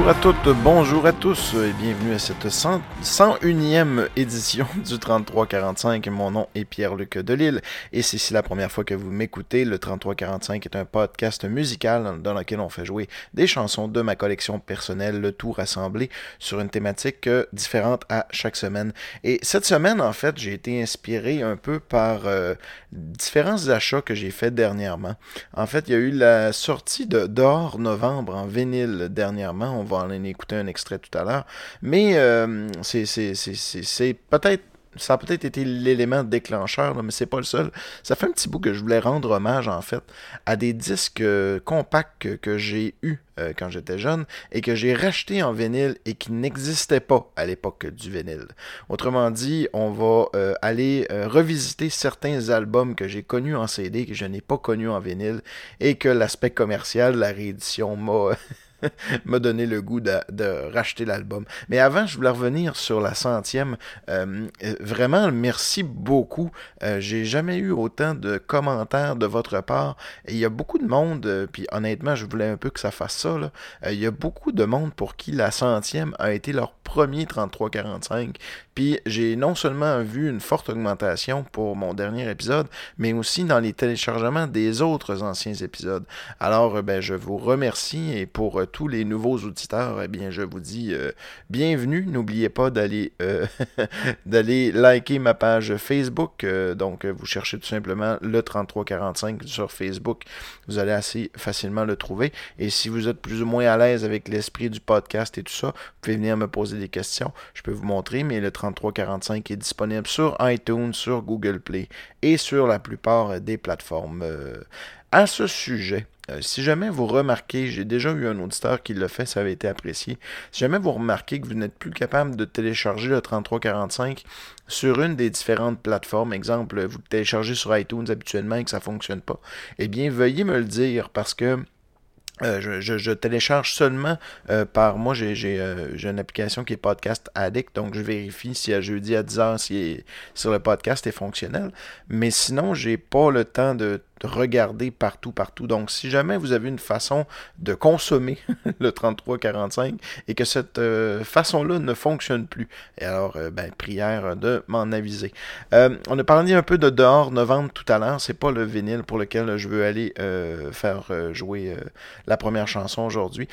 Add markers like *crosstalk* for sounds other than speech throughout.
Bonjour à toutes, bonjour à tous et bienvenue à cette 101e édition *laughs* du 3345. Mon nom est Pierre-Luc Delille et si c'est la première fois que vous m'écoutez, le 3345 est un podcast musical dans lequel on fait jouer des chansons de ma collection personnelle, le tout rassemblé sur une thématique euh, différente à chaque semaine. Et cette semaine, en fait, j'ai été inspiré un peu par euh, différents achats que j'ai fait dernièrement. En fait, il y a eu la sortie de D'Or Novembre en vinyle dernièrement on va en écouter un extrait tout à l'heure. Mais euh, c'est peut-être ça a peut-être été l'élément déclencheur, mais c'est pas le seul. Ça fait un petit bout que je voulais rendre hommage, en fait, à des disques euh, compacts que, j'ai eus euh, quand j'étais jeune et que j'ai racheté en vinyle et qui n'existaient pas à l'époque du vinyle. Autrement dit, on va aller revisiter certains albums que j'ai connus en CD que je n'ai pas connus en vinyle et que l'aspect commercial la réédition m'a *laughs* m'a donné le goût de, racheter l'album. Mais avant, je voulais revenir sur la centième. Euh, vraiment, merci beaucoup. Euh, j'ai jamais eu autant de commentaires de votre part. il y a beaucoup de monde, euh, puis honnêtement, je voulais un peu que ça fasse ça. il y a beaucoup de monde pour qui la centième a été leur premier 33-45. Puis j'ai non seulement vu une forte augmentation pour mon dernier épisode, mais aussi dans les téléchargements des autres anciens épisodes. Alors, ben, je vous remercie et pour tous les nouveaux auditeurs, eh bien, je vous dis euh, bienvenue. N'oubliez pas d'aller euh, *laughs* d'aller liker ma page Facebook. Euh, donc, vous cherchez tout simplement le 3345 sur Facebook. Vous allez assez facilement le trouver. Et si vous êtes plus ou moins à l'aise avec l'esprit du podcast et tout ça, vous pouvez venir me poser des questions. Je peux vous montrer, mais le 3345 est disponible sur iTunes, sur Google Play et sur la plupart des plateformes. à ce sujet, si jamais vous remarquez, j'ai déjà eu un auditeur qui l'a fait, ça avait été apprécié. Si jamais vous remarquez que vous n'êtes plus capable de télécharger le 3345 sur une des différentes plateformes, exemple, vous le téléchargez sur iTunes habituellement et que ça ne fonctionne pas, eh bien, veuillez me le dire parce que euh, je, télécharge seulement euh, par moi j'ai une application qui est Podcast Addict donc je vérifie si à jeudi à 10h si, sur le podcast est fonctionnel mais sinon j'ai pas le temps de regarder partout, partout. Donc, si jamais vous avez une façon de consommer *laughs* le 3345 et que cette euh, façon-là ne fonctionne plus, et alors, euh, ben, prière de m'en aviser. Euh, on a parlé un peu de dehors novembre tout à l'heure. C'est pas le vinyle pour lequel je veux aller faire jouer la première chanson aujourd'hui.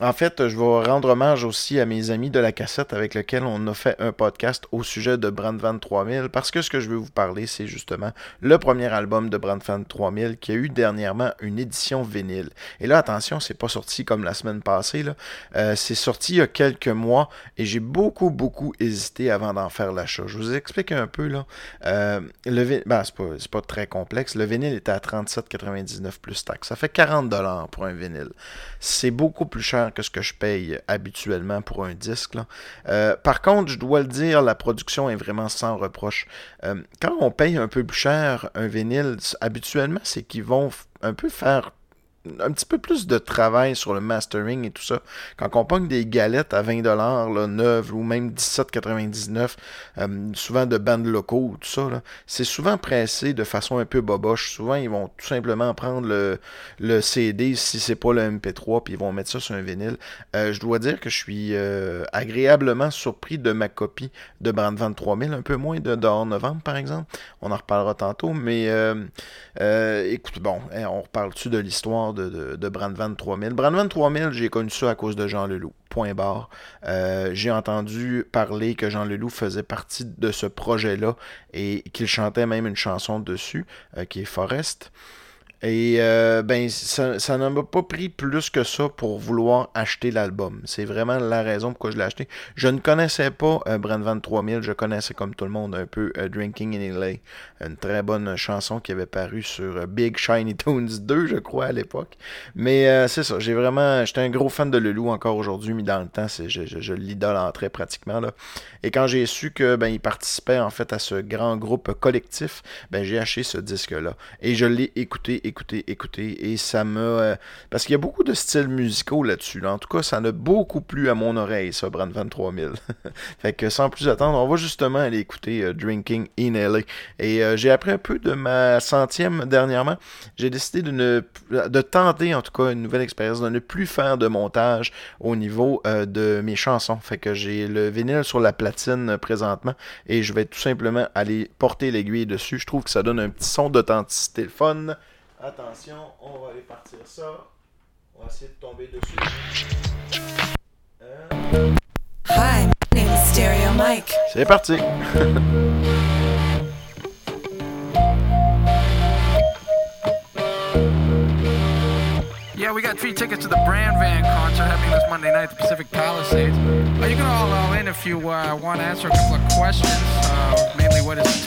En fait, je vais rendre hommage aussi à mes amis de la cassette avec lesquels on a fait un podcast au sujet de Brandvan 3000 parce que ce que je veux vous parler, c'est justement le premier album de Brandvan 3000 qui a eu dernièrement une édition vinyle. Et là, attention, c'est pas sorti comme la semaine passée. Euh, c'est sorti il y a quelques mois et j'ai beaucoup, beaucoup hésité avant d'en faire l'achat. Je vous explique un peu. là. Euh, le ben, c'est pas, très complexe. Le vinyle était à 37,99 plus taxes. Ça fait 40$ pour un vinyle. C'est beaucoup plus cher que ce que je paye habituellement pour un disque. Euh, par contre, je dois le dire, la production est vraiment sans reproche. Euh, quand on paye un peu plus cher un vinyle, habituellement, c'est qu'ils vont un peu faire un petit peu plus de travail sur le mastering et tout ça. Quand on pogne des galettes à 20$ là, neuves ou même 17,99$, euh, souvent de bandes locaux, tout ça, c'est souvent pressé de façon un peu boboche. Souvent, ils vont tout simplement prendre le, le CD si c'est pas le MP3 puis ils vont mettre ça sur un vinyle. Euh, je dois dire que je suis euh, agréablement surpris de ma copie de Brand 23000, un peu moins de dehors novembre par exemple. On en reparlera tantôt, mais écoute, bon, hein, on reparle-tu de l'histoire de, Brandvan 3000. Brandvan 3000, j'ai connu ça à cause de Jean Leloup. Point barre. Euh, j'ai entendu parler que Jean Leloup faisait partie de ce projet-là et qu'il chantait même une chanson dessus, euh, qui est Forest. Et euh, ben ça, ça n'a pas pris plus que ça pour vouloir acheter l'album. C'est vraiment la raison pourquoi je l'ai acheté. Je ne connaissais pas euh, Brand 3000, je connaissais comme tout le monde un peu euh, Drinking in LA, une très bonne chanson qui avait paru sur euh, Big Shiny Tones 2, *laughs* je crois, à l'époque. Mais c'est ça, j'ai vraiment, j'étais un gros fan de Lelou encore aujourd'hui, mais dans le temps, je, je, je l'idolâtrais pratiquement. Là. Et quand j'ai su que ben, il participait en fait à ce grand groupe collectif, ben, j'ai acheté ce disque-là. Et je l'ai écouté, écouter, écouter. Et ça m'a. parce qu'il y a beaucoup de styles musicaux là-dessus. En tout cas, ça en beaucoup plu à mon oreille, ça, Brand 23000. *laughs* fait que sans plus attendre, on va justement aller écouter Drinking in LA. Et j'ai appris un peu de ma centième dernièrement. J'ai décidé de, ne, de tenter, en tout cas, une nouvelle expérience, de ne plus faire de montage au niveau de mes chansons. Fait que j'ai le vinyle sur la platine présentement et je vais tout simplement aller porter l'aiguille dessus. Je trouve que ça donne un petit son d'authenticité fun. Attention, on va aller partir ça. On va essayer de tomber dessus. Hi, Stereo Mike. C'est parti. *laughs* Yeah, we got free tickets to the Brand Van concert happening this Monday night at the Pacific Palisades. Uh, you can all all in if you uh, want to answer a couple of questions? Uh, mainly, what is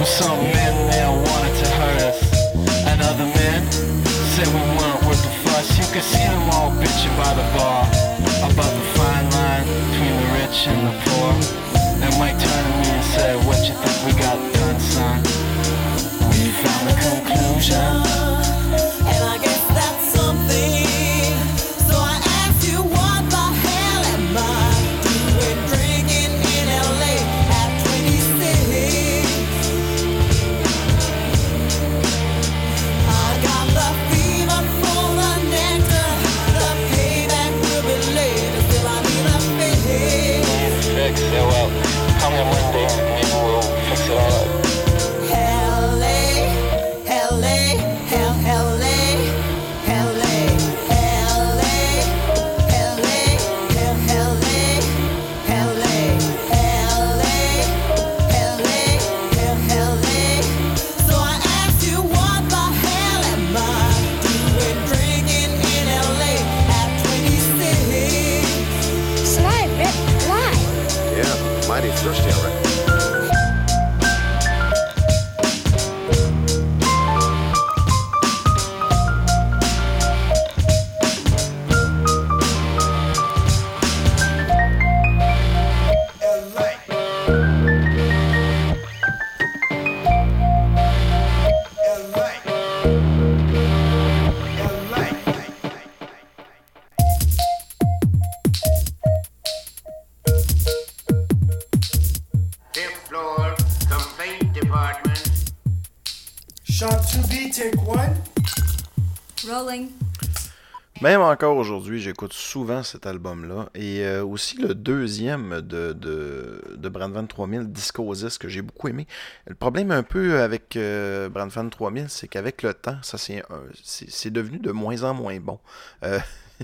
With some men there wanted to hurt us, and other men said we weren't worth the fuss. You could see them all bitching by the bar about the fine line between the rich and the poor. And Mike turned to me and said, "What you think we got done, son? We found the conclusion." Encore aujourd'hui, j'écoute souvent cet album-là. Et euh, aussi le deuxième de, de, de Brandvan 3000, Discosis, que j'ai beaucoup aimé. Le problème un peu avec euh, Brandvan 3000, c'est qu'avec le temps, ça c'est devenu de moins en moins bon. Euh,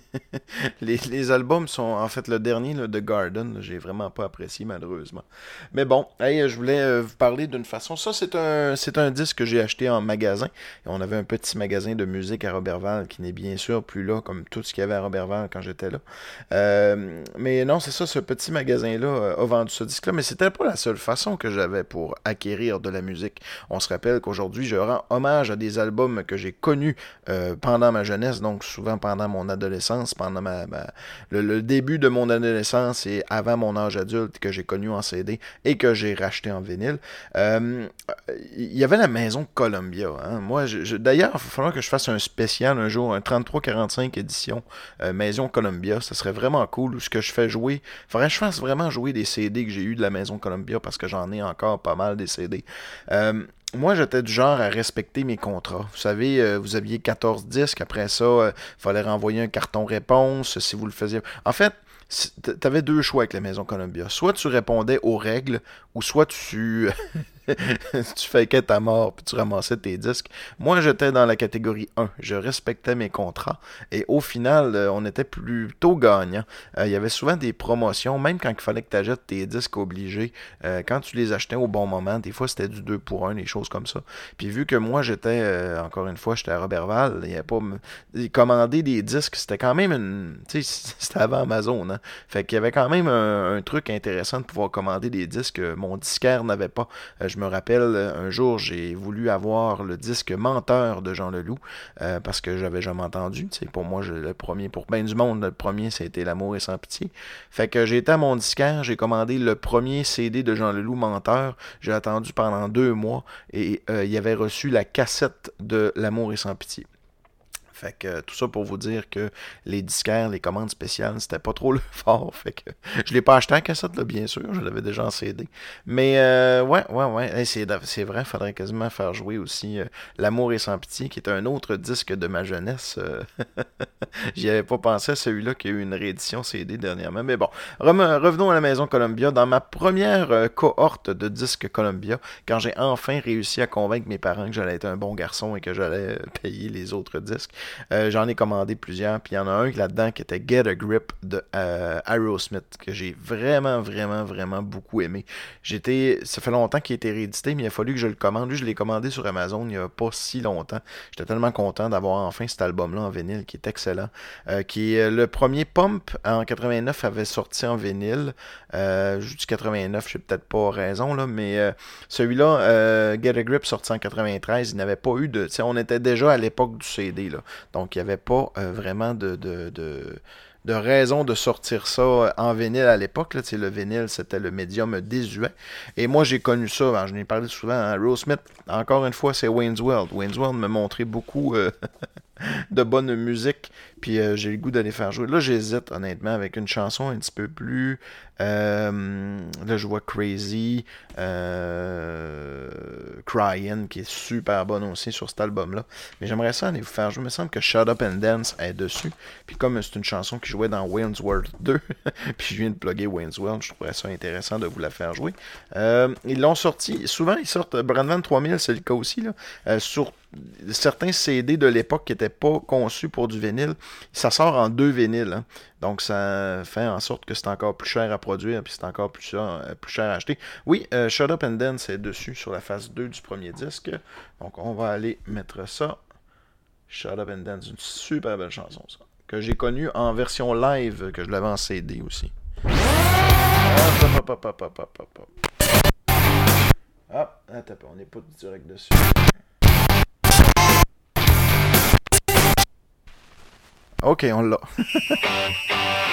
*laughs* les, albums sont en fait le dernier, là, The Garden, j'ai vraiment pas apprécié malheureusement. Mais bon, je voulais euh, vous parler d'une façon. Ça, c'est un, disque que j'ai acheté en magasin. On avait un petit magasin de musique à Robertval qui n'est bien sûr plus là, comme tout ce qu'il y avait à Robertval quand j'étais là. Euh, mais non, c'est ça, ce petit magasin-là euh, a vendu ce disque-là, mais c'était pas la seule façon que j'avais pour acquérir de la musique. On se rappelle qu'aujourd'hui, je rends hommage à des albums que j'ai connus pendant ma jeunesse, donc souvent pendant mon adolescence, pendant le, début de mon adolescence et avant mon âge adulte que j'ai connu en CD et que j'ai racheté en vinyle. Euh, il y avait la maison Columbia. hein. Moi, d'ailleurs, il va falloir que je fasse un spécial un jour, un 33-45 édition euh, Maison Columbia. Ça serait vraiment cool. Ce que je fais jouer, il faudrait que je fasse vraiment jouer des CD que j'ai eu de la Maison Columbia parce que j'en ai encore pas mal des CD. Euh, moi, j'étais du genre à respecter mes contrats. Vous savez, euh, vous aviez 14 disques. Après ça, il fallait renvoyer un carton réponse si vous le faisiez. En fait, tu avais deux choix avec la Maison Columbia. Soit tu répondais aux règles, ou soit tu, *laughs* *laughs* tu fakais ta mort, puis tu ramassais tes disques. Moi, j'étais dans la catégorie 1. Je respectais mes contrats. Et au final, euh, on était plutôt gagnant. Euh, Il y avait souvent des promotions, même quand il fallait que tu achètes tes disques obligés. euh, quand tu les achetais au bon moment, des fois, c'était du 2 pour 1, des choses comme ça. Puis vu que moi, j'étais, encore une fois, j'étais à Robertval, il n'y avait pas... Commander des disques, c'était quand même une... Tu sais, *laughs* c'était avant Amazon, hein. Fait qu'il y avait quand même un, truc intéressant de pouvoir commander des disques que mon disquaire n'avait pas. Euh, je me rappelle, un jour, j'ai voulu avoir le disque Menteur de Jean Leloup, euh, parce que j'avais jamais entendu. Pour moi, le premier, pour ben du monde, le premier, c'était L'amour et sans pitié. Fait que j'ai été à mon disquaire, j'ai commandé le premier CD de Jean Leloup, Menteur. J'ai attendu pendant deux mois et euh, il avait reçu la cassette de L'amour et sans pitié. Fait que euh, tout ça pour vous dire que les disquaires, les commandes spéciales, c'était pas trop *laughs* le fort. Fait que je l'ai pas acheté en cassette, là, bien sûr. Je l'avais déjà en CD. Mais euh, ouais, ouais, ouais. C'est, vrai, faudrait quasiment faire jouer aussi euh, L'amour et sans pitié, qui est un autre disque de ma jeunesse. *laughs* J'y avais pas pensé à celui-là qui a eu une réédition CD dernièrement. Mais bon, revenons à la maison Columbia. Dans ma première cohorte de disques Columbia, quand j'ai enfin réussi à convaincre mes parents que j'allais être un bon garçon et que j'allais payer les autres disques, euh, j'en ai commandé plusieurs. Puis il y en a un là-dedans qui était Get a Grip de euh, Aerosmith, que j'ai vraiment, vraiment, vraiment beaucoup aimé. J'étais, ça fait longtemps qu'il a été réédité, mais il a fallu que je le commande. Lui, je l'ai commandé sur Amazon il n'y a pas si longtemps. J'étais tellement content d'avoir enfin cet album-là en vinyle qui est excellent. Euh, qui le premier Pump en 89 avait sorti en vinyle. Je dis 89, j'ai peut-être pas raison, là, mais celui-là, Get a Grip, sorti en 93, il n'avait pas eu de. On était déjà à l'époque du CD, là. Donc il n'y avait pas euh, vraiment de. de, de de raison de sortir ça euh, en vinyle à l'époque. Le vinyle, c'était le médium désuet. Et moi, j'ai connu ça, ben, je n'ai parlé souvent, hein, Smith, encore une fois, c'est Wayne's World. Wayne's World me montrait beaucoup euh, *laughs* de bonne musique, puis euh, j'ai le goût d'aller faire jouer. Là, j'hésite, honnêtement, avec une chanson un petit peu plus... euh, là, je vois Crazy, euh, Crying, qui est super bonne aussi sur cet album-là. Mais j'aimerais ça aller vous faire jouer. Il me semble que Shut Up and Dance est dessus. Puis comme c'est une chanson qui jouait dans Wayne's World *laughs* 2, puis je viens de plugger Wayne's je trouverais ça intéressant de vous la faire jouer. Ils l'ont sorti, souvent ils sortent, Brandvan 3000 c'est le cas aussi, là, sur certains CD de l'époque qui n'étaient pas conçus pour du vinyle, ça sort en deux vinyles. hein. Donc ça fait en sorte que c'est encore plus cher à produire, puis c'est encore plus cher, euh, plus cher à acheter. Oui, euh, Shut Up and Dance est dessus sur la phase 2 du premier disque. Donc on va aller mettre ça. Shut Up and Dance, une super belle chanson ça. Que j'ai connue en version live, que je l'avais en CD aussi. Hop, hop, hop, hop, hop, hop, hop, hop. Attends, on n'est pas direct dessus. Ok, on l'a. *laughs*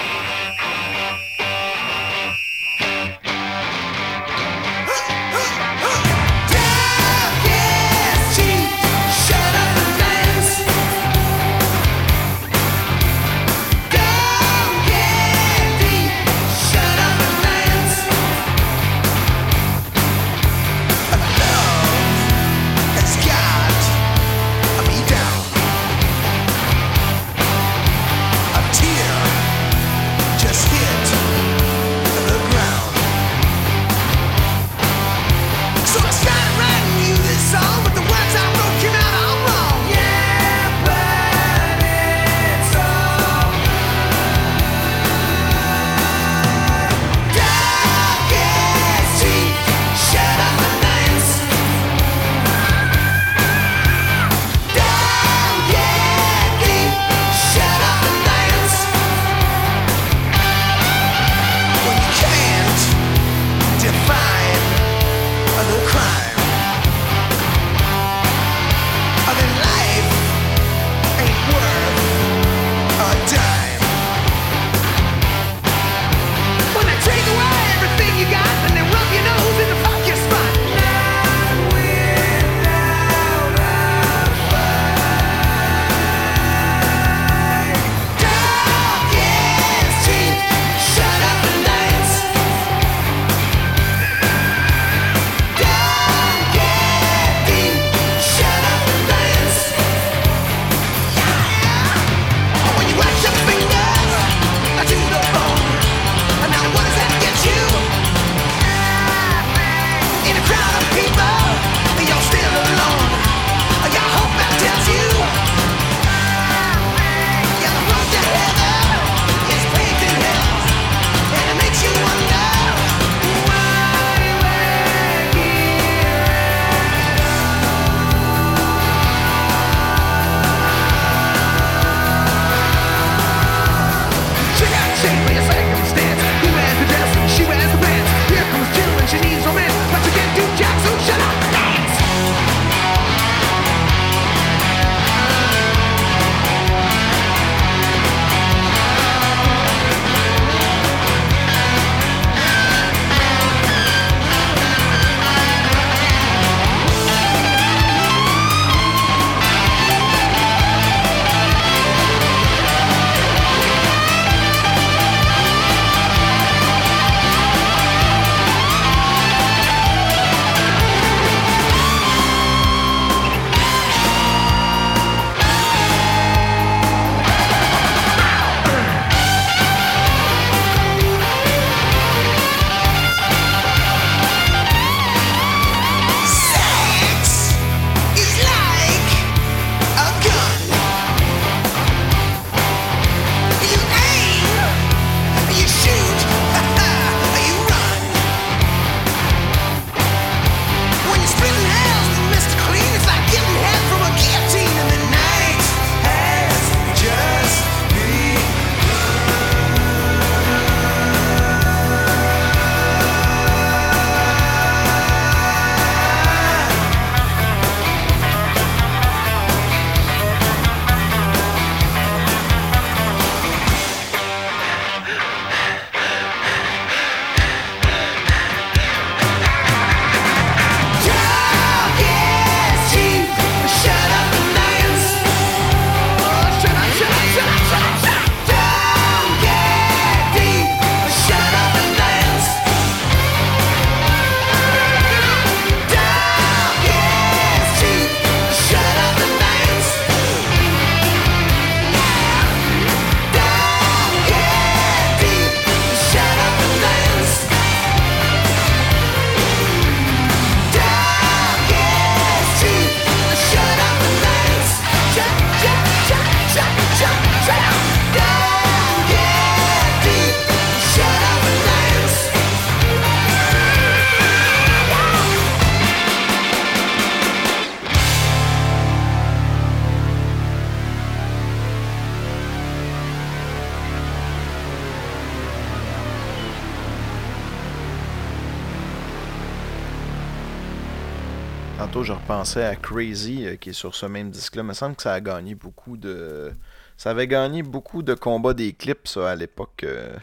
À Crazy, euh, qui est sur ce même disque-là. Il me semble que ça a gagné beaucoup de. Ça avait gagné beaucoup de combats des clips, ça, à l'époque, euh,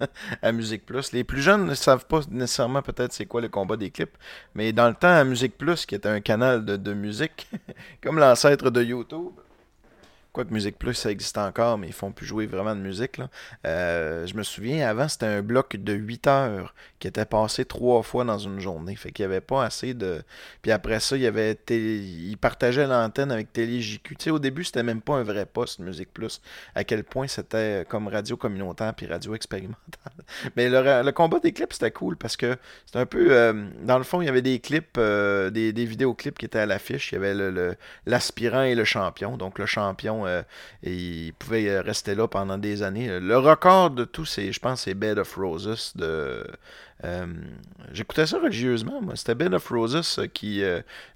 *laughs* à Musique Plus. Les plus jeunes ne savent pas nécessairement peut-être c'est quoi le combat des clips, mais dans le temps, à Musique Plus, qui était un canal de musique, *laughs* comme l'ancêtre de YouTube, Quoique Musique Plus, ça existe encore, mais ils font plus jouer vraiment de musique. Là. Euh, je me souviens, avant, c'était un bloc de 8 heures qui était passé trois fois dans une journée. Fait qu'il n'y avait pas assez de. Puis après ça, il y avait télé... ils partageaient l'antenne avec Télé JQ. Tu sais, au début, c'était même pas un vrai poste Musique Plus. À quel point c'était comme radio communautaire puis radio expérimentale. *laughs* Mais le, le combat des clips, c'était cool parce que c'était un peu. euh, dans le fond, il y avait des clips, euh, des, des vidéoclips qui étaient à l'affiche. Il y avait le- le- l'aspirant et le champion. Donc le champion, euh, il pouvait rester là pendant des années. Le record de tout, c'est, je pense, c'est Bed of Roses de. euh, J'écoutais ça religieusement, moi. C'était Bed of Roses euh, qui,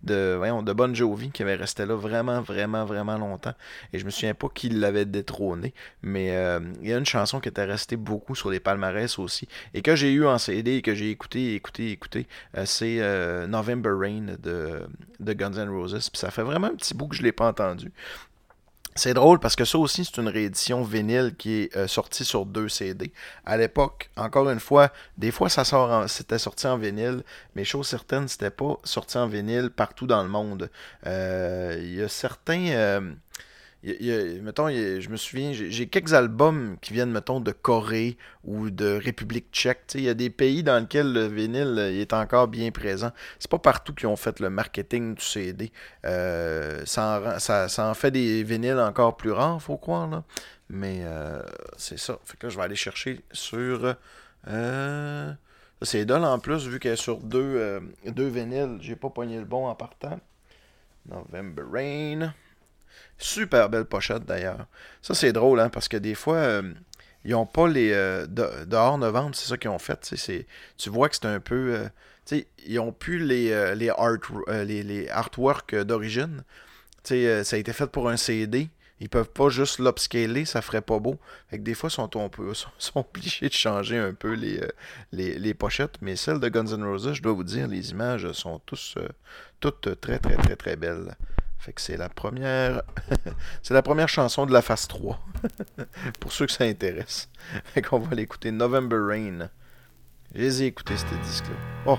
de, voyons, de Bon Jovi qui avait resté là vraiment, vraiment, vraiment longtemps. Et je me souviens pas qui l'avait détrôné, mais il y a une chanson qui était restée beaucoup sur les palmarès aussi, et que j'ai eu en CD et que j'ai écouté, écouté, écouté. c'est November Rain de, de Guns N' Roses. Puis ça fait vraiment un petit bout que je l'ai pas entendu. C'est drôle parce que ça aussi, c'est une réédition vinyle qui est euh, sortie sur deux CD. À l'époque, encore une fois, des fois ça sort en- c'était sorti en vinyle, mais chose certaine, c'était pas sorti en vinyle partout dans le monde. Euh, Il y a certains. Mettons, je me souviens, j'ai quelques albums qui viennent, mettons, de Corée ou de République tchèque. Il y a des pays dans lesquels le vinyle euh, est encore bien présent. C'est pas partout qu'ils ont fait le marketing du CD. Euh, ça, en, fait des vinyles encore plus rares, faut croire. Là. Mais euh, c'est ça. Fait que là, je vais aller chercher sur. C'est dole en plus, vu qu'elle est sur deux, deux vinyles. J'ai pas pogné le bon en partant. November Rain. Super belle pochette d'ailleurs. Ça, c'est drôle, hein, parce que des fois, euh, ils ont pas les. euh, de- dehors novembre, c'est ça qu'ils ont fait. tu vois que c'est un peu. euh, ils ont plus les, euh, artworks d'origine. Ça a été fait pour un CD. Ils peuvent pas juste l'upscaler, ça ferait pas beau. Fait que des fois, ils sont, *laughs* sont, obligés de changer un peu les, pochettes. Mais celles de Guns N' Roses, je dois vous dire, les images sont tous, toutes très, très, très, très belles. Fait que c'est la première. *laughs* c'est la première chanson de la phase 3. *laughs* pour ceux que ça intéresse. Fait qu'on va l'écouter November Rain. Je les ai écoutés, ces disques-là. Oh!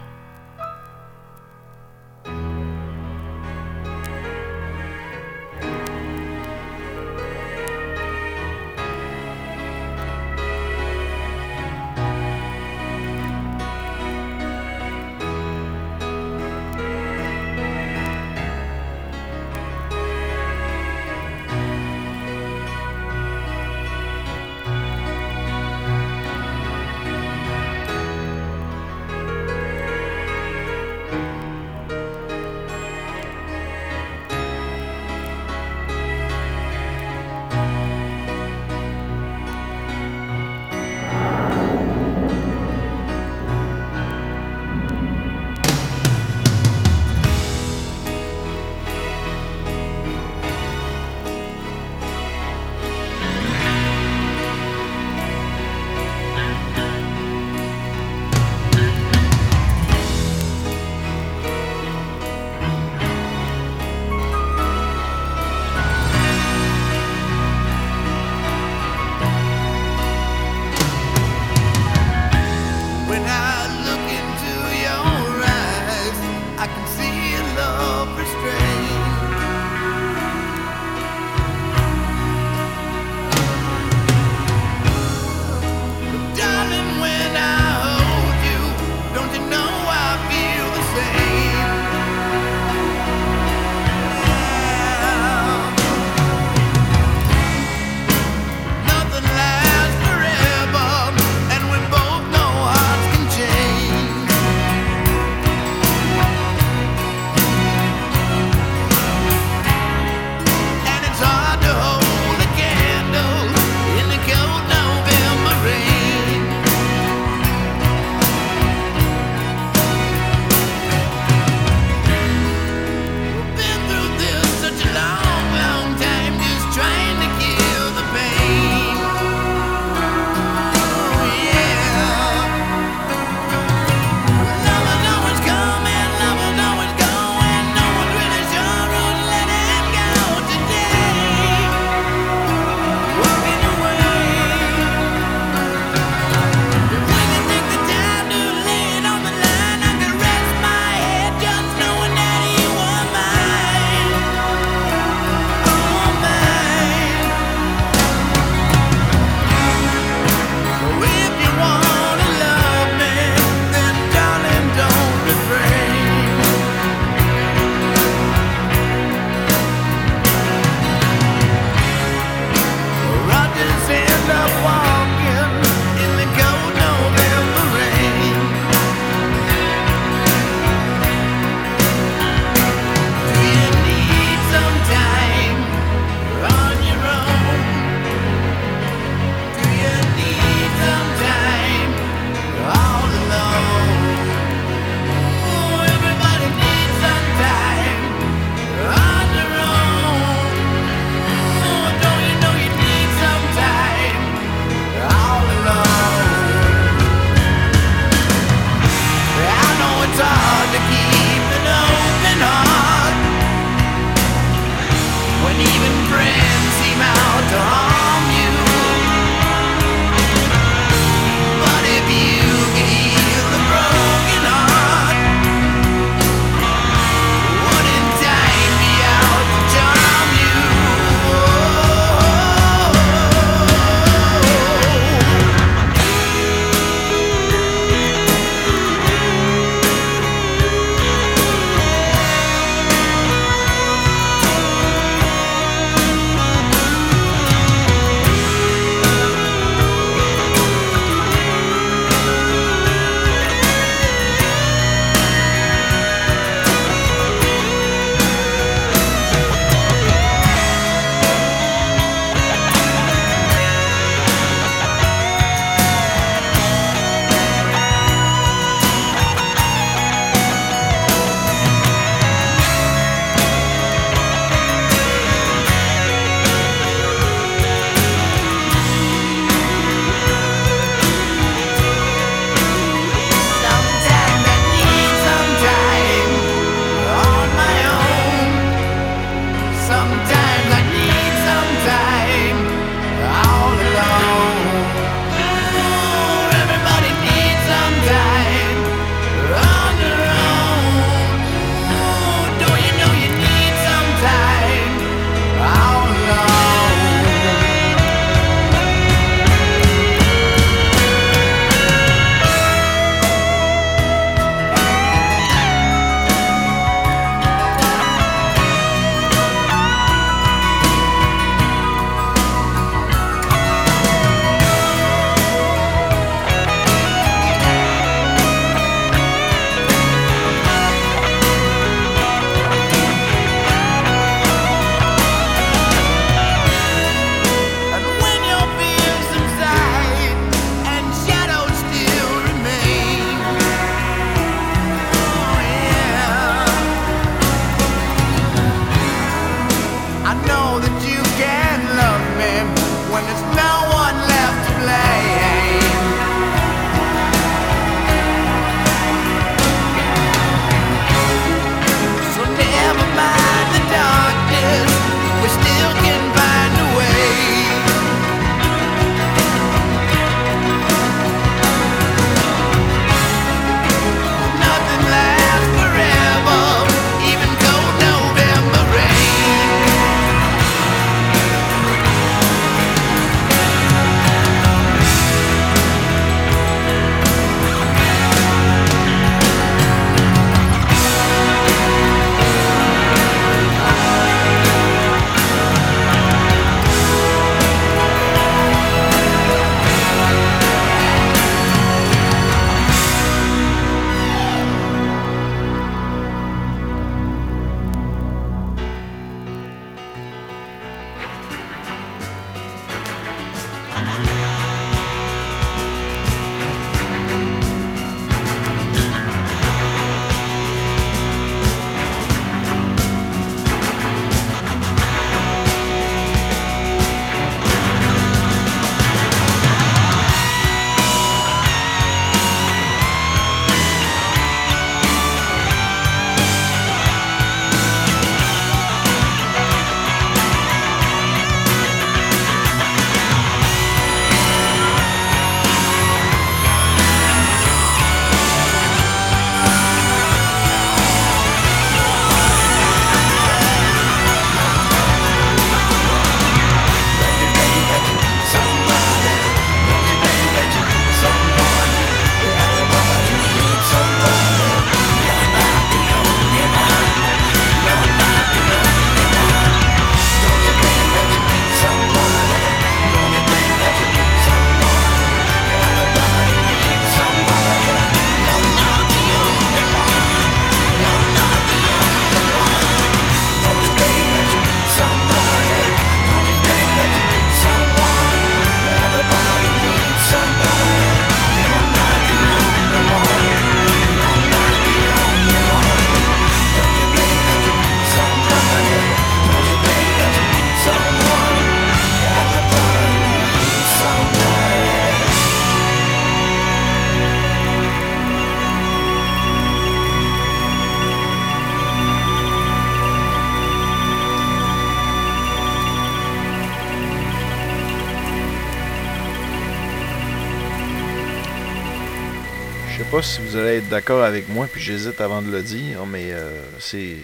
Si vous allez être d'accord avec moi, puis j'hésite avant de le dire, mais euh, c'est.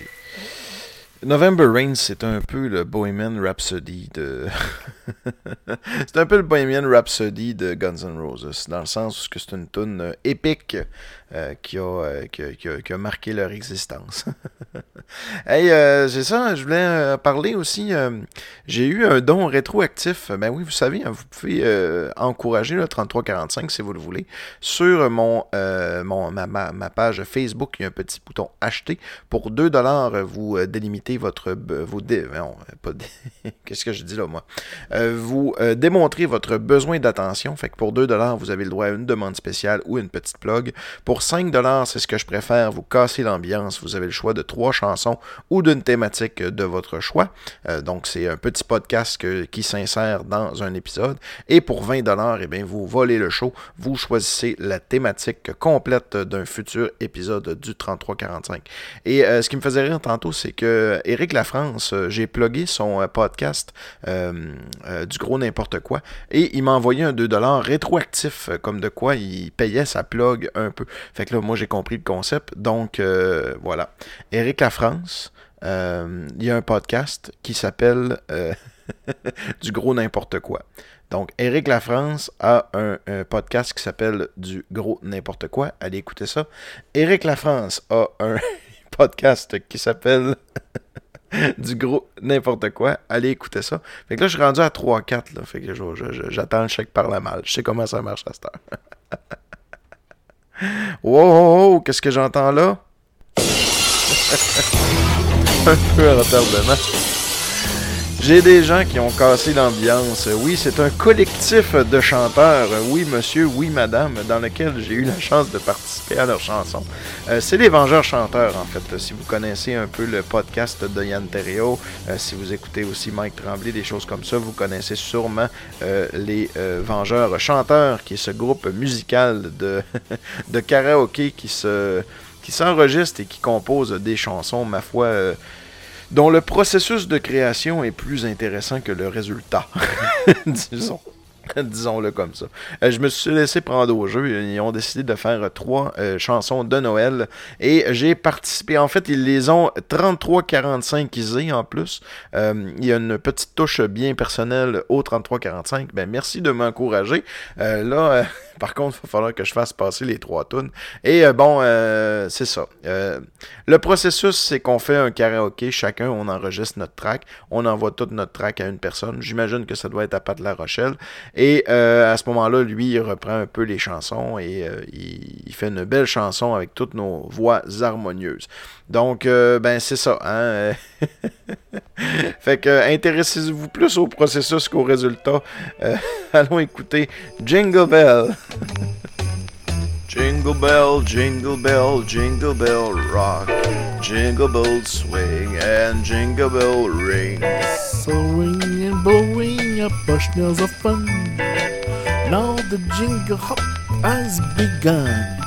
November Rain, c'est un peu le Bohemian Rhapsody de. *laughs* c'est un peu le Bohemian Rhapsody de Guns N' Roses, dans le sens où c'est une tune euh, épique euh, qui, a, euh, qui, a, qui a- qui a marqué leur existence. *laughs* hey, euh, c'est ça, je voulais euh, parler aussi. j'ai eu un don rétroactif. Ben oui, vous savez, hein, vous pouvez encourager le 3345 si vous le voulez. Sur mon, mon ma, ma- ma page Facebook, il y a un petit bouton acheter. Pour 2$, vous délimitez votre. Vos dé- non, pas *laughs* Qu'est-ce que je dis là, moi? Vous démontrez votre besoin d'attention. Fait que pour 2$, vous avez le droit à une demande spéciale ou une petite plug. Pour 5$, c'est ce que je préfère. Vous cassez l'ambiance. Vous avez le choix de trois chansons ou d'une thématique de votre choix. Euh, donc, c'est un petit podcast qui s'insère dans un épisode. Et pour 20$, eh bien, vous volez le show. Vous choisissez la thématique complète d'un futur épisode du 3345. Et euh, ce qui me faisait rire tantôt, c'est que Eric Lafrance, euh, j'ai plugué son podcast du gros n'importe quoi. Et il m'a envoyé un 2$ rétroactif, comme de quoi il payait sa plug un peu. Fait que là, moi, j'ai compris le concept. Donc, euh, voilà. Eric Lafrance, euh, il y a un podcast qui s'appelle euh, *laughs* Du gros n'importe quoi. Donc, Eric Lafrance a un, podcast qui s'appelle Du gros n'importe quoi. Allez écouter ça. Eric Lafrance a un *laughs* podcast qui s'appelle *laughs* Du gros n'importe quoi. Allez écouter ça. Fait que là, je suis rendu à 3-4. Là. Fait que j'attends le chèque par la malle. Je sais comment ça marche à cette heure. Wow, qu'est-ce que j'entends là? *laughs* un peu à retardement. J'ai des gens qui ont cassé l'ambiance. Oui, c'est un collectif de chanteurs. Oui, monsieur, oui, madame, dans lequel j'ai eu la chance de participer à leur chanson. Euh, c'est les Vengeurs chanteurs, en fait. Si vous connaissez un peu le podcast de Yann Terrio, euh, si vous écoutez aussi Mike Tremblay, des choses comme ça, vous connaissez sûrement euh, les euh, Vengeurs chanteurs, qui est ce groupe musical de, *laughs* de karaoké qui se qui s'enregistre et qui compose des chansons, ma foi, euh, dont le processus de création est plus intéressant que le résultat. *laughs* Disons. Disons-le comme ça. Euh, je me suis laissé prendre au jeu. Ils ont décidé de faire trois euh, chansons de Noël. Et j'ai participé. En fait, ils les ont 33-45 isés en plus. Euh, il y a une petite touche bien personnelle au 33-45. Ben, merci de m'encourager. Là, par contre, il va falloir que je fasse passer les trois tunes. Et euh, bon, euh, c'est ça. Euh, le processus, c'est qu'on fait un karaoké. Chacun, on enregistre notre track. On envoie toute notre track à une personne. J'imagine que ça doit être à Pat La Rochelle. Et à ce moment-là, lui, il reprend un peu les chansons et il fait une belle chanson avec toutes nos voix harmonieuses. Donc, euh, ben, c'est ça. Hein? *laughs* fait que, intéressez-vous plus au processus qu'au résultat. Euh, *laughs* allons écouter Jingle Bell. *laughs* Jingle bell, jingle bell, jingle bell rock. Jingle bells swing and jingle bell ring. Sowing and blowing up bushnells of fun. Now the jingle hop has begun.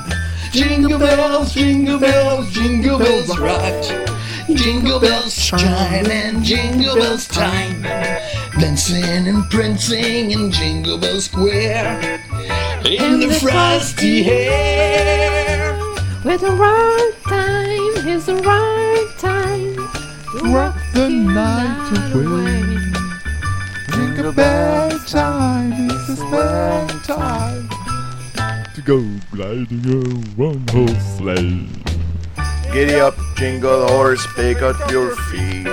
Jingle bells, jingle bells, jingle bells rock. Jingle bells chime and jingle bells time. Dancing and prancing in Jingle Bell Square. In the frosty air. With the right time, it's the right time. to Rock the night away. Jingle bell time is the spell time to go gliding a one horse sleigh. Giddy up, jingle horse, pick up your feet.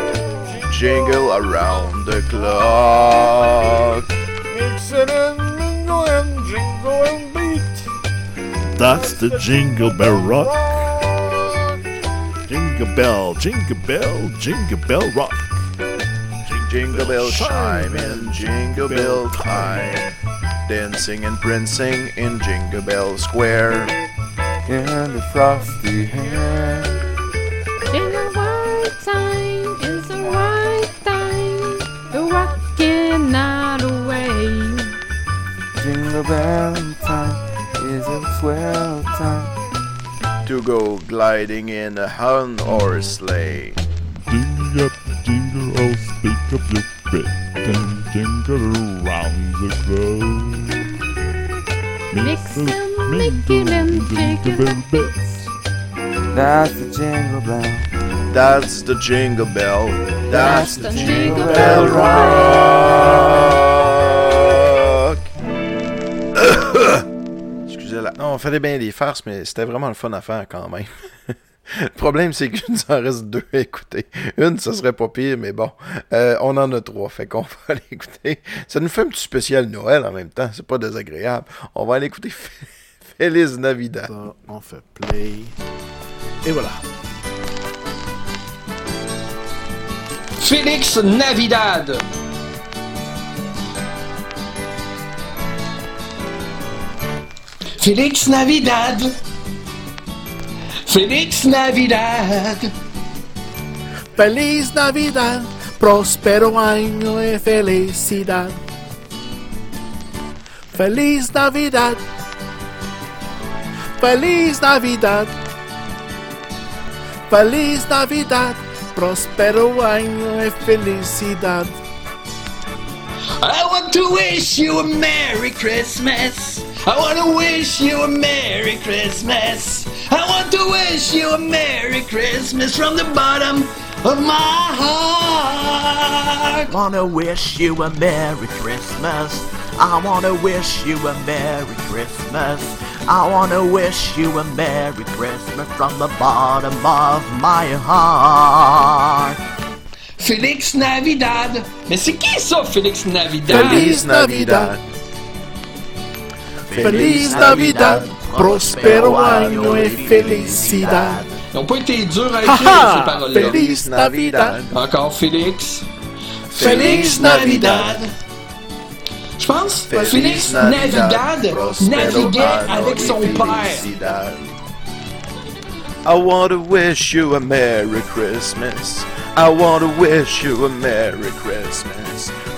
Jingle around the clock. Mixing and mingle and jingle and beat. That's the jingle bell rock. Jingle bell, jingle bell, jingle bell rock. Jingle bell chime in jingle bell time. Dancing and prancing in Jingle Bell Square. In the frosty air. In the right time, it's the right time. to Rocking night away. Jingle bell time is a swell time. To go gliding in a hun or sleigh. Jingle up, jingle all, speak up your bit jingle around the globe. Mix them Jingle chicken. bell bells. That's the jingle bell. That's the jingle bell. That's the jingle jingle bell rock. *coughs* Excusez-la. Non, on faisait bien des farces, mais c'était vraiment le fun à faire quand même. Le problème, c'est qu'il nous en reste deux à écouter. Une, ça serait pas pire, mais bon. Euh, on en a trois, fait qu'on va aller écouter. Ça nous fait un petit spécial Noël en même temps, c'est pas désagréable. On va aller écouter Feliz Navidad. Ça, on fait play. Et voilà. Félix Navidad. Félix Navidad. Félix Navidad. Feliz Navidad, próspero año y felicidad. Feliz Navidad. Feliz Navidad. Feliz Navidad, próspero año y felicidad. I want to wish you a Merry Christmas. I want to wish you a Merry Christmas. I want to wish you a Merry Christmas from the bottom of my heart. Wanna wish you a Merry Christmas. I wanna wish you a Merry Christmas. I wanna wish you a Merry Christmas from the bottom of my heart. Félix Navidad. Mais c'est qui ça, Félix Navidad? Feliz Navidad. Feliz Navidad, próspero año y felicidad. Ils n'ont pas été durs à écrire, Haha, ces paroles-là. Feliz Navidad. Encore Félix. Feliz Navidad. Je pense Feliz Félix Navidad, Navidad prospero naviguait anno avec y son père. felicidad. I want to wish you a Merry Christmas. I want to wish you a Merry Christmas.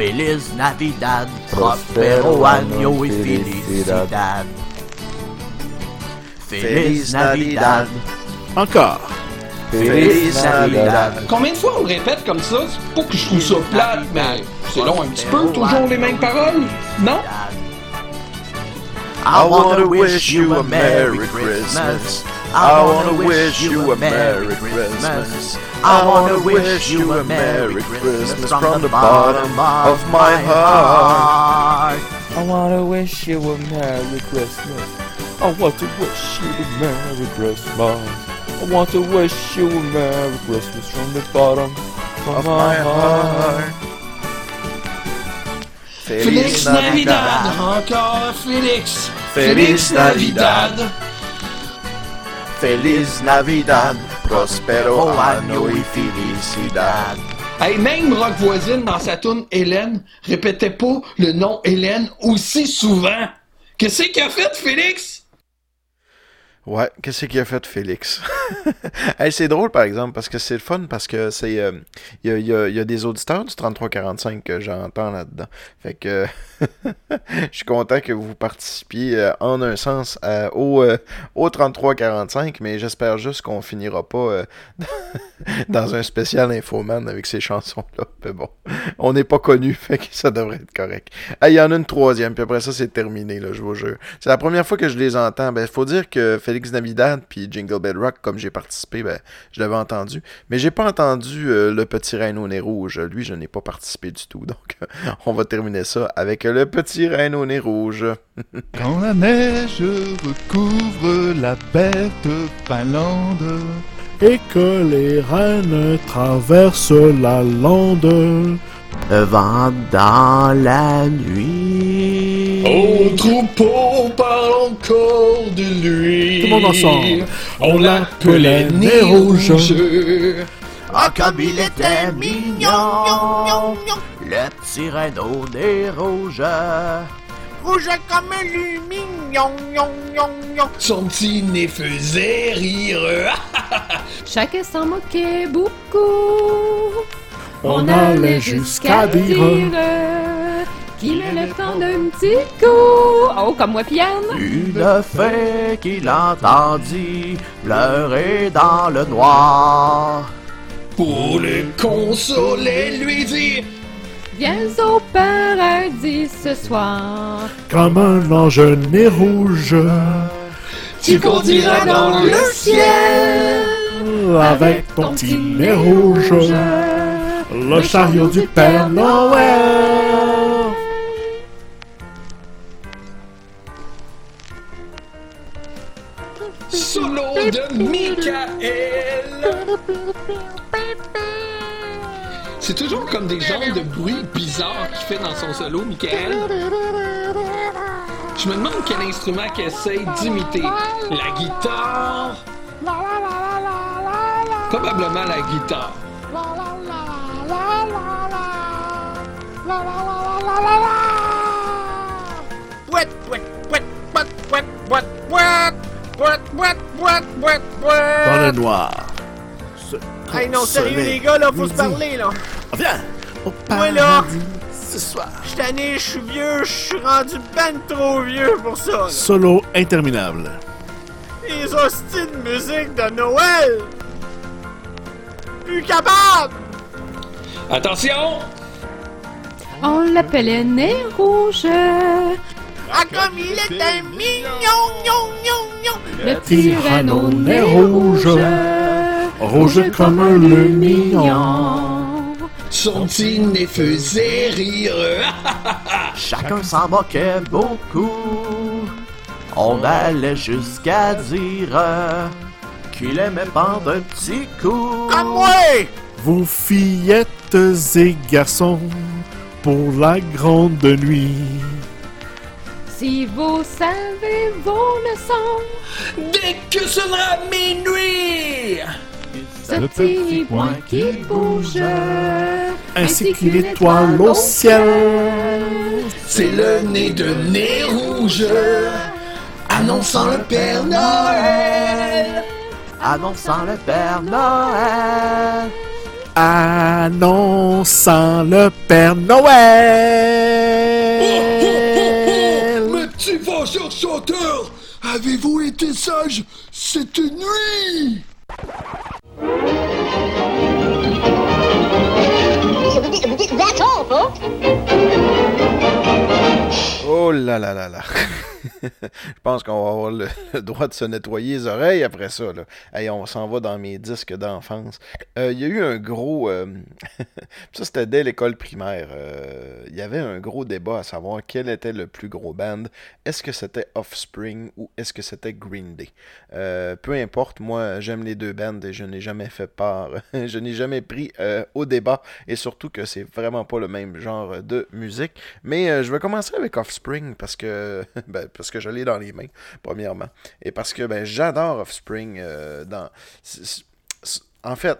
Navidad. Feliz Navidad, próspero año y felicidad. Feliz Navidad. Encore. Feliz Navidad. Combien de fois on le répète comme ça? C'est pas que je trouve ça plate, mais c'est long un petit peu, toujours les mêmes paroles? Non? I want to wish you a Merry Christmas. I want to wish you a Merry Christmas. I want to wish you a Merry Christmas from the bottom of my heart. I wanna wish you a Merry Christmas. I want to wish you a Merry Christmas. I want to wish you a Merry Christmas from the bottom of, Of my heart. Félix Navidad. Encore Félix. Feliz Navidad. Feliz Navidad. Prospero año y felicidad. Hey, même Rock Voisine, dans sa tune Hélène, répétait pas le nom Hélène aussi souvent. Qu'est-ce qu'il a fait, Félix? Ouais, qu'est-ce qu'il a fait Félix? *laughs* hey, c'est drôle par exemple parce que c'est le fun parce que c'est euh, il y, a, y a- des auditeurs du 3345 que j'entends là-dedans. Fait que *laughs* je suis content que vous participiez euh, en un sens euh, au, au 3345, mais j'espère juste qu'on finira pas euh, *laughs* dans un spécial Infoman avec ces chansons-là. Mais bon, on n'est pas connu, fait que ça devrait être correct. Il y en a une troisième, puis après ça, c'est terminé, là, je vous jure. C'est la première fois que je les entends. Ben, faut dire que Félix Navidad puis Jingle Bell Rock, comme j'ai participé, ben, je l'avais entendu. Mais j'ai pas entendu euh, Le Petit Reine au nez rouge. Lui, je n'ai pas participé du tout. Donc, *laughs* on va terminer ça avec Le Petit Reine au nez rouge. *laughs* Quand la neige recouvre la bête Finlande, Et que les reines traversent la lande. Vent dans la nuit. Au troupeau encore de lui. Tout le monde ensemble. On l'appelait Nez Rouge. Ah, comme il était mignon, le petit reine au nez rouge. rouge comme un lumignon, yon. Son petit nez faisait rire. *laughs* Chacun s'en moquait beaucoup. On allait jusqu'à dire qu'il allait prendre un petit coup. Oh, comme moi, Piane. Une fée qui l'entendit pleurer dans le noir. Pour le consoler, lui dit Viens au paradis ce soir. comme un ange nez rouge. Tu conduiras dans le ciel. Avec ton petit nez rouge. Le chariot du Père Noël. Solo de Michael. C'est toujours comme des genres de bruits bizarres qu'il fait dans son solo, Michael. Je me demande quel instrument qu'il essaye d'imiter. La guitare. Probablement la guitare. Pouet, pouet, pouet, pouet, pouet, pouet, pouet, pouet, pouet, pouet, pouet, pouet. Dans le noir. se Hey, non, sérieux, les gars, là, faut se parler, là. Viens, au Moi, là, ce soir. je suis tanné, je suis vieux, je suis rendu ben trop vieux pour ça, là. Solo interminable. Les hosties de musique de Noël. Plus capable. Attention! On l'appelait Nez Rouge. Ah, comme il était mignon, gnon, gnon, Le tyranno Nez rouge. Rouge comme un mignon. Son petit nez faisait rire? *laughs* Chacun s'en moquait beaucoup. On allait jusqu'à dire qu'il aimait prendre un petit coup. Comme moi. Vous fillettes et garçons, pour la grande nuit. Si vous savez vos leçons, Dès que sonnera minuit! ce petit point qui bouge, Ainsi qu'une étoile au ciel. C'est le nez de nez rouge, annonçant le Père Noël. Annonçant le Père Noël. Annonçant le Père Noël. Avez-vous été sages cette nuit? That's all, folks. Oh là là là là. *laughs* *laughs* Je pense qu'on va avoir *laughs* le, droit de se nettoyer les oreilles après ça. Là. On s'en va dans mes disques d'enfance. Euh, Il y a eu un gros... euh, *laughs* ça, c'était dès l'école primaire. Euh, Il y avait un gros débat à savoir quel était le plus gros band. Est-ce que c'était Offspring ou est-ce que c'était Green Day? Euh, peu importe, moi, j'aime les deux bands et je n'ai jamais fait part. je n'ai jamais pris euh, au débat et surtout que c'est vraiment pas le même genre de musique. Mais euh, je vais commencer avec Offspring parce que ben, parce que je l'ai dans les mains, premièrement. Et parce que ben, j'adore Offspring. euh, dans... En fait,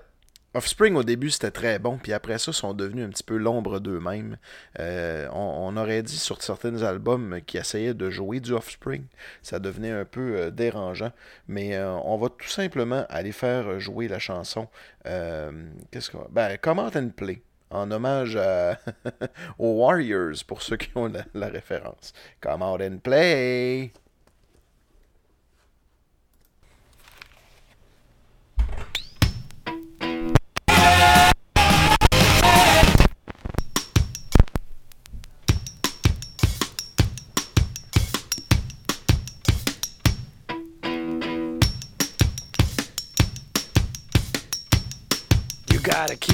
Offspring au début c'était très bon, puis après ça sont devenus un petit peu l'ombre d'eux-mêmes. Euh, on, aurait dit sur certains albums qui essayaient de jouer du Offspring, ça devenait un peu euh, dérangeant. Mais on va tout simplement aller faire jouer la chanson. Qu'est-ce qu'on Ben, Comment and Play en hommage *laughs* aux Warriors, pour ceux qui ont la, la référence. Come out and play!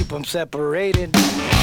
Keep them separated.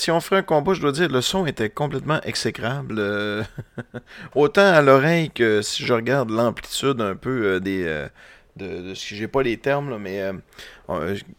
Si on ferait un combat, je dois dire, le son était complètement exécrable. euh, *laughs* autant à l'oreille que si je regarde l'amplitude un peu euh, des. euh, de, ce que j'ai pas les termes, mais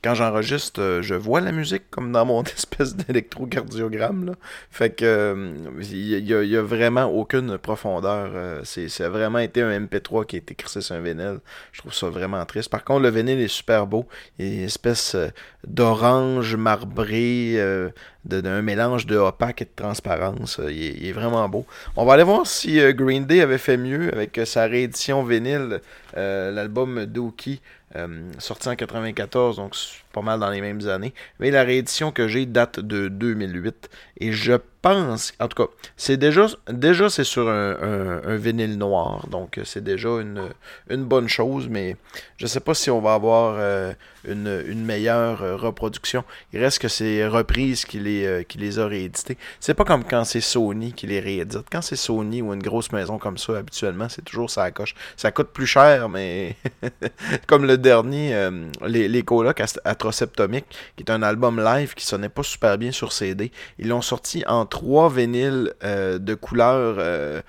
quand j'enregistre, euh, je vois la musique comme dans mon *laughs* espèce d'électrocardiogramme. là. Fait que euh, il y, a- il y a vraiment aucune profondeur. euh, c'est, vraiment été un MP3 qui a été crissé sur un vinyle. Je trouve ça vraiment triste. Par contre, le vinyle est super beau. Il y a une espèce euh, d'orange marbré, euh, d'un mélange de opaque et de transparence. Euh, Il est, vraiment beau. On va aller voir si euh, Green Day avait fait mieux avec euh, sa réédition vinyle, euh, l'album Dookie, euh, sorti en 94, donc pas mal dans les mêmes années. Mais la réédition que j'ai date de 2008. Et je pense, en tout cas, c'est déjà, déjà c'est sur un, vinyle noir, donc euh, c'est déjà une, une bonne chose, mais je sais pas si on va avoir euh, une, une meilleure euh, reproduction. Il reste que c'est Reprise qui les, euh, les a réédités. C'est pas comme quand c'est Sony qui les réédite. Quand c'est Sony ou une grosse maison comme ça, habituellement, c'est toujours ça coche. Ça coûte plus cher, mais *laughs* comme le dernier, les, les colocs Atroseptomique, qui est un album live qui sonnait pas super bien sur CD. Ils l'ont sorti en trois vinyles euh, de couleur euh,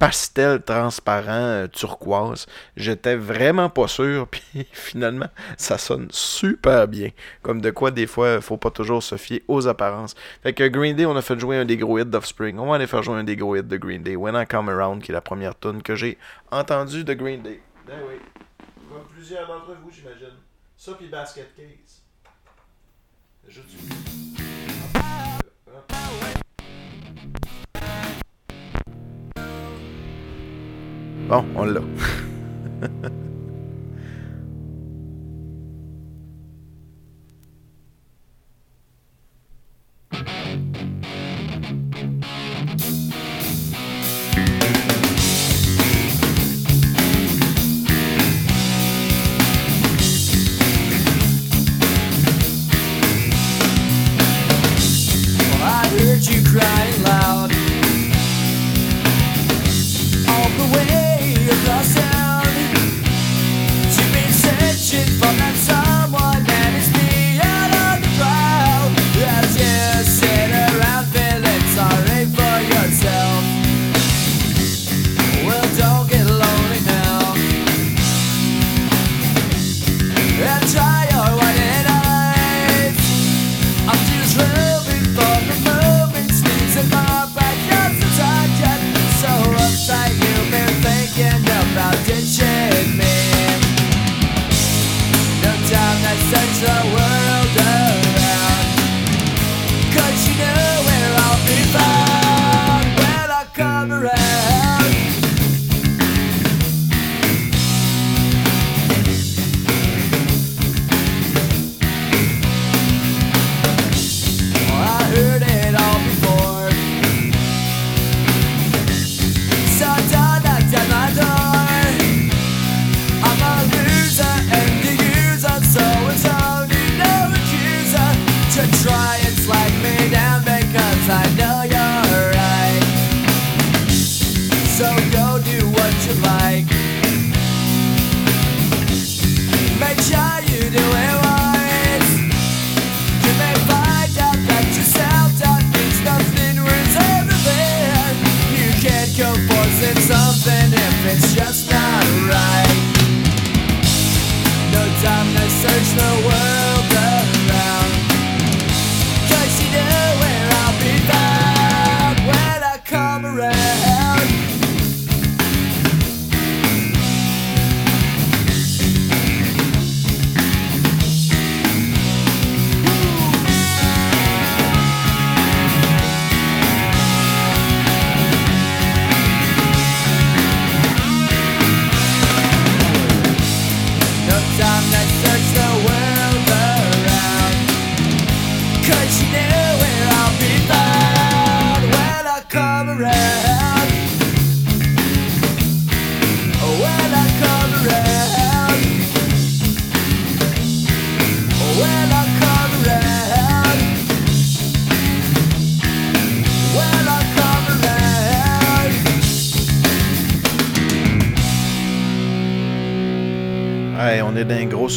pastel transparent euh, turquoise. J'étais vraiment pas sûr, *laughs* puis finalement, ça sonne super bien. Comme de quoi, des fois, faut pas toujours se fier aux apparences. Fait que Green Day, on a fait jouer un des gros hits d'Offspring. On va aller faire jouer un des gros hits de Green Day. When I Come Around, qui est la première tune que j'ai entendue de Green Day. Ben oui. Comme plusieurs d'entre vous, j'imagine. Ça, puis Basket Case. Je Bon, on l'a. *laughs*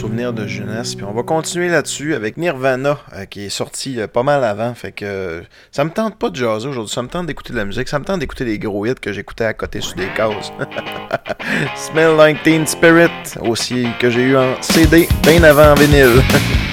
on est dans un gros souvenir de jeunesse, puis on va continuer là-dessus avec Nirvana, euh, qui est sorti euh, pas mal avant, fait que ça me tente pas de jaser aujourd'hui, ça me tente d'écouter de la musique, ça me tente d'écouter les gros hits que j'écoutais à côté sur des cases. *laughs* Smell Like Teen Spirit, aussi, que j'ai eu en CD, bien avant en vinyle. *laughs*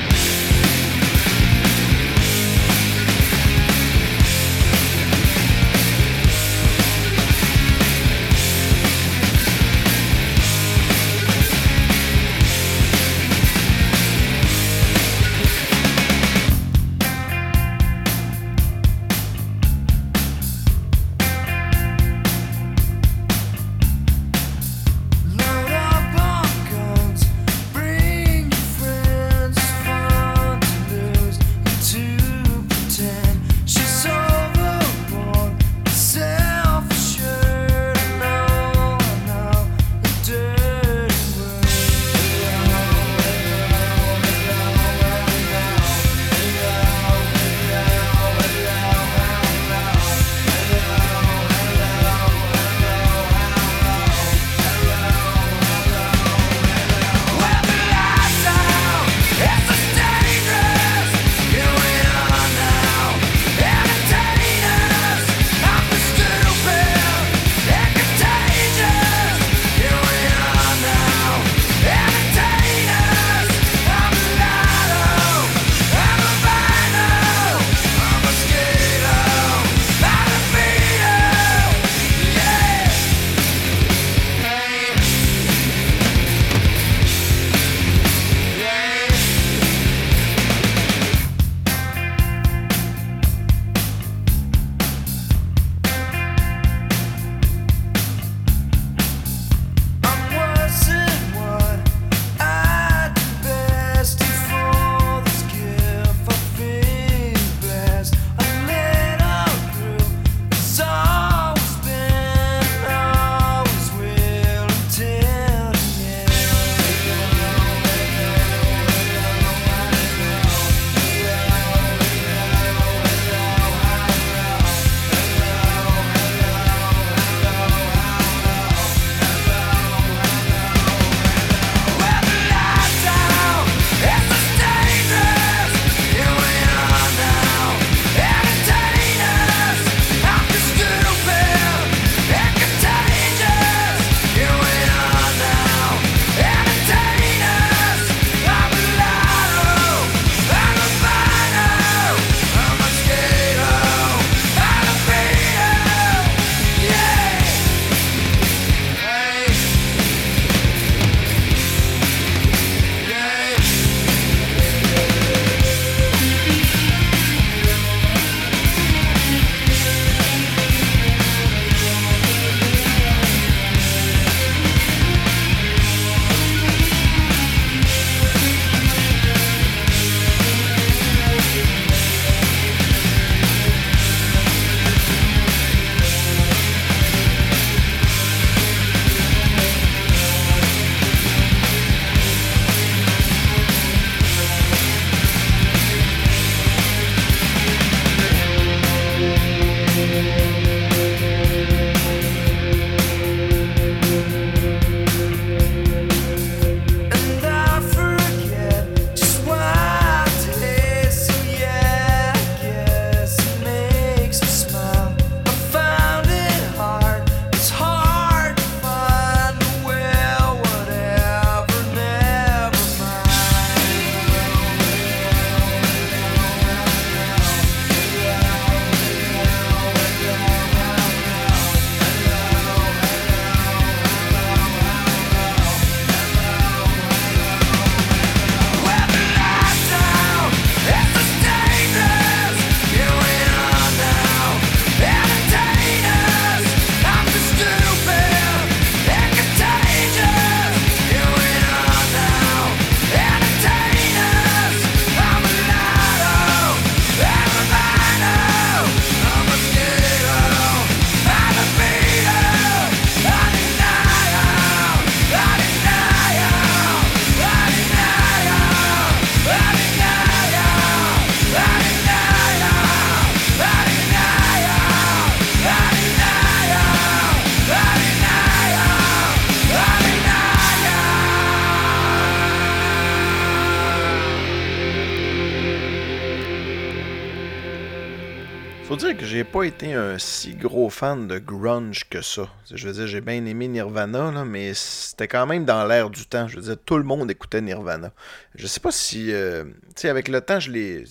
j'ai pas été un si gros fan de grunge que ça. Je veux dire, j'ai bien aimé Nirvana, là, mais c'était quand même dans l'air du temps. Je veux dire, tout le monde écoutait Nirvana. Je sais pas si, euh, tu sais, avec le temps, je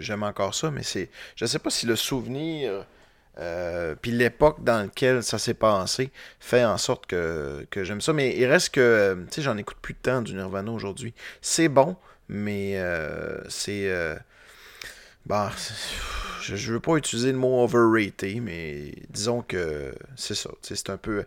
j'aime encore ça, mais c'est, je sais pas si le souvenir, euh, puis l'époque dans laquelle ça s'est passé fait en sorte que, que j'aime ça. Mais il reste que, tu sais, j'en écoute plus de temps du Nirvana aujourd'hui. C'est bon, mais euh, c'est, euh, bah, je, je veux pas utiliser le mot overrated, mais disons que c'est ça. C'est un peu.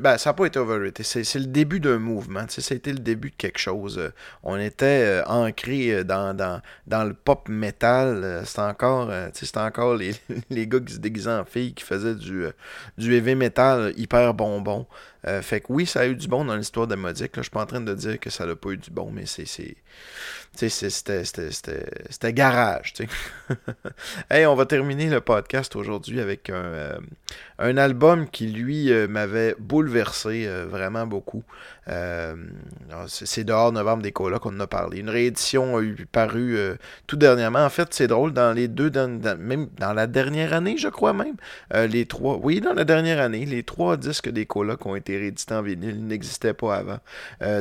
Ben, ça n'a pas été overrated. C'est le début d'un mouvement. Ça a été le début de quelque chose. On était euh, ancré euh, dans, dans, dans le pop metal. Euh, C'était encore, encore les, *laughs* les gars qui se déguisaient en filles qui faisaient du, du heavy metal hyper bonbon. Fait que oui, ça a eu du bon dans l'histoire de Modic. là. Je suis pas en train de dire que ça n'a pas eu du bon, mais c'est. C'était- garage, *laughs* hey, on va terminer le podcast aujourd'hui avec un, euh, un album qui, lui, euh, m'avait bouleversé euh, vraiment beaucoup. C'est dehors novembre des colas qu'on en a parlé. Une réédition a eu paru tout dernièrement. En fait, c'est drôle, dans les deux, dernières- dans- même dans la dernière année, je crois même, les trois, oui, dans la dernière année, les trois disques des colas qui ont été réédités en vinyle n'existaient pas avant.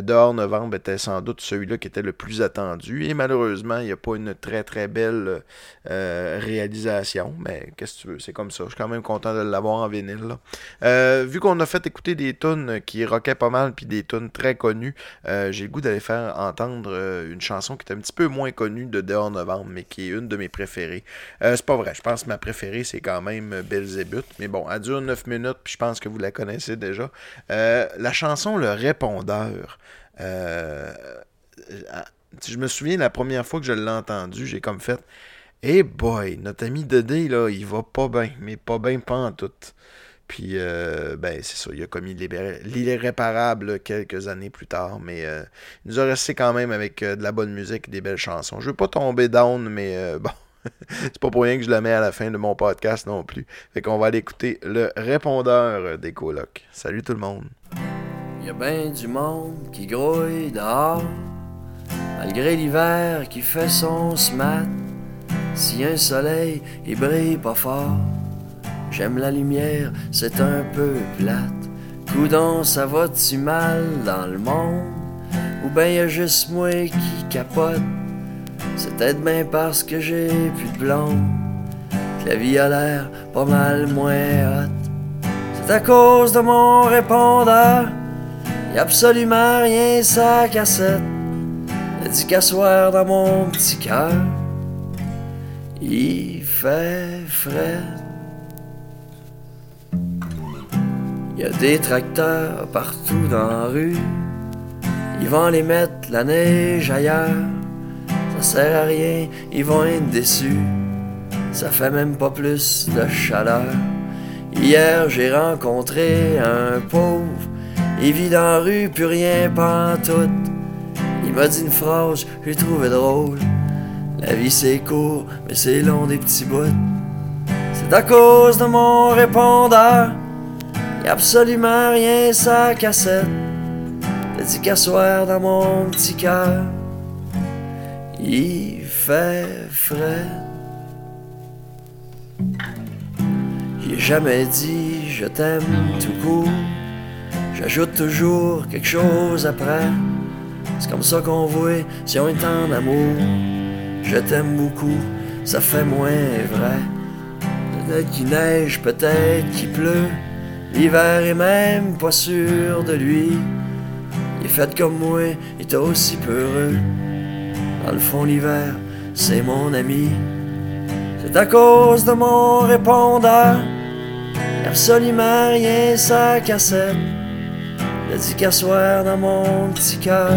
Dehors novembre était sans doute celui-là qui était le plus attendu. Et malheureusement, il n'y a pas une très très belle euh, réalisation. Mais qu'est-ce que tu veux, c'est comme ça. Je suis quand même content de l'avoir en vinyle. Euh, vu qu'on a fait écouter des tunes qui rockaient pas mal, puis des tunes très connues, euh, j'ai le goût d'aller faire entendre une chanson qui est un petit peu moins connue de Dehors Novembre, mais qui est une de mes préférées. C'est pas vrai, je pense que ma préférée, c'est quand même Belzébuth. Mais bon, elle dure 9 minutes, puis je pense que vous la connaissez déjà. La chanson Le Répondeur. Je me souviens la première fois que je l'ai entendu, j'ai comme fait Hey boy, notre ami Dédé, là, il va pas bien, mais pas bien pas en tout. Puis, euh, ben, c'est ça, il a commis l'irré- l'irréparable quelques années plus tard, mais euh, il nous a resté quand même avec euh, de la bonne musique et des belles chansons. Je veux pas tomber down, mais euh, *laughs* bon, c'est pas pour rien que je le mets à la fin de mon podcast non plus. Fait qu'on va aller écouter le répondeur des colocs. Salut tout le monde. Y a ben du monde qui grouille dehors, malgré l'hiver qui fait son smat. Si un soleil, il brille pas fort. J'aime la lumière, c'est un peu plate. Coudon, ça va-tu mal dans le monde? Ou ben y a juste moi qui capote? C'est peut-être bien parce que j'ai plus de blonde que la vie a l'air pas mal moins hot. C'est à cause de mon répondeur. Y absolument rien sa cassette. Elle dit qu'à soir dans mon petit cœur, il fait frais. Y a des tracteurs partout dans la rue. Ils vont les mettre la neige ailleurs. Ça sert à rien, ils vont être déçus. Ça fait même pas plus de chaleur. Hier, j'ai rencontré un pauvre. Il vit dans la rue, plus rien pantoute. Il m'a dit une phrase, j'ai trouvé drôle. La vie c'est court, mais c'est long des petits bouts. C'est à cause de mon répondeur. Y a absolument rien sa cassette. T'as dit qu'à soir dans mon petit cœur, il fait frais. J'ai jamais dit je t'aime tout court. J'ajoute toujours quelque chose après. C'est comme ça qu'on voit si on est en amour. Je t'aime beaucoup, ça fait moins vrai. Peut-être qu'il neige, peut-être qu'il pleut. L'hiver est même pas sûr de lui. Il est fait comme moi, il est aussi peureux. Dans le fond, l'hiver, c'est mon ami. C'est à cause de mon répondeur. Absolument rien sa cassette. A dit qu'à soir dans mon petit cœur,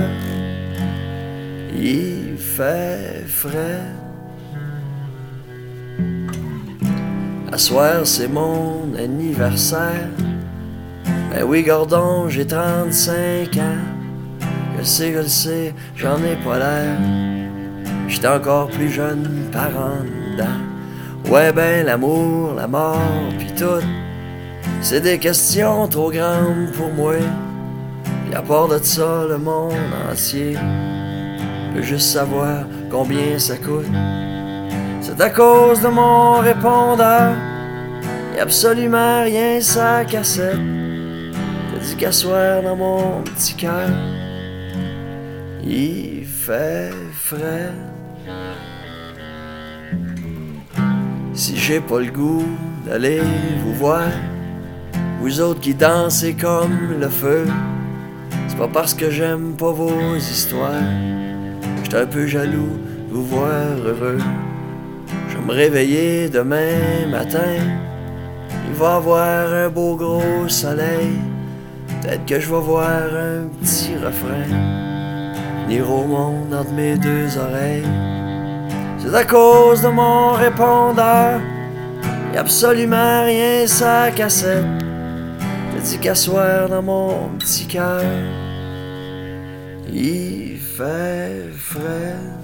il fait frais. À soir, c'est mon anniversaire. Ben oui, Gordon, j'ai 35 ans. Je le sais, je le sais, j'en ai pas l'air. J'étais encore plus jeune par en. Ouais, ben l'amour, la mort, pis tout. C'est des questions trop grandes pour moi. Et à part de ça, le monde entier peut juste savoir combien ça coûte. C'est à cause de mon répondeur. Y a absolument rien sa cassette. T'as dit qu'à soir dans mon petit cœur. Il fait frais. Si j'ai pas le goût d'aller vous voir, vous autres qui dansez comme le feu, pas parce que j'aime pas vos histoires. J'étais un peu jaloux de vous voir heureux. Je vais me réveiller demain matin. Il va avoir un beau gros soleil. Peut-être que je vais voir un petit refrain. Venir au monde entre mes deux oreilles. C'est à cause de mon répondeur. Y a absolument rien sa cassette. T'as dit qu'à soir dans mon petit cœur. Il fait frais.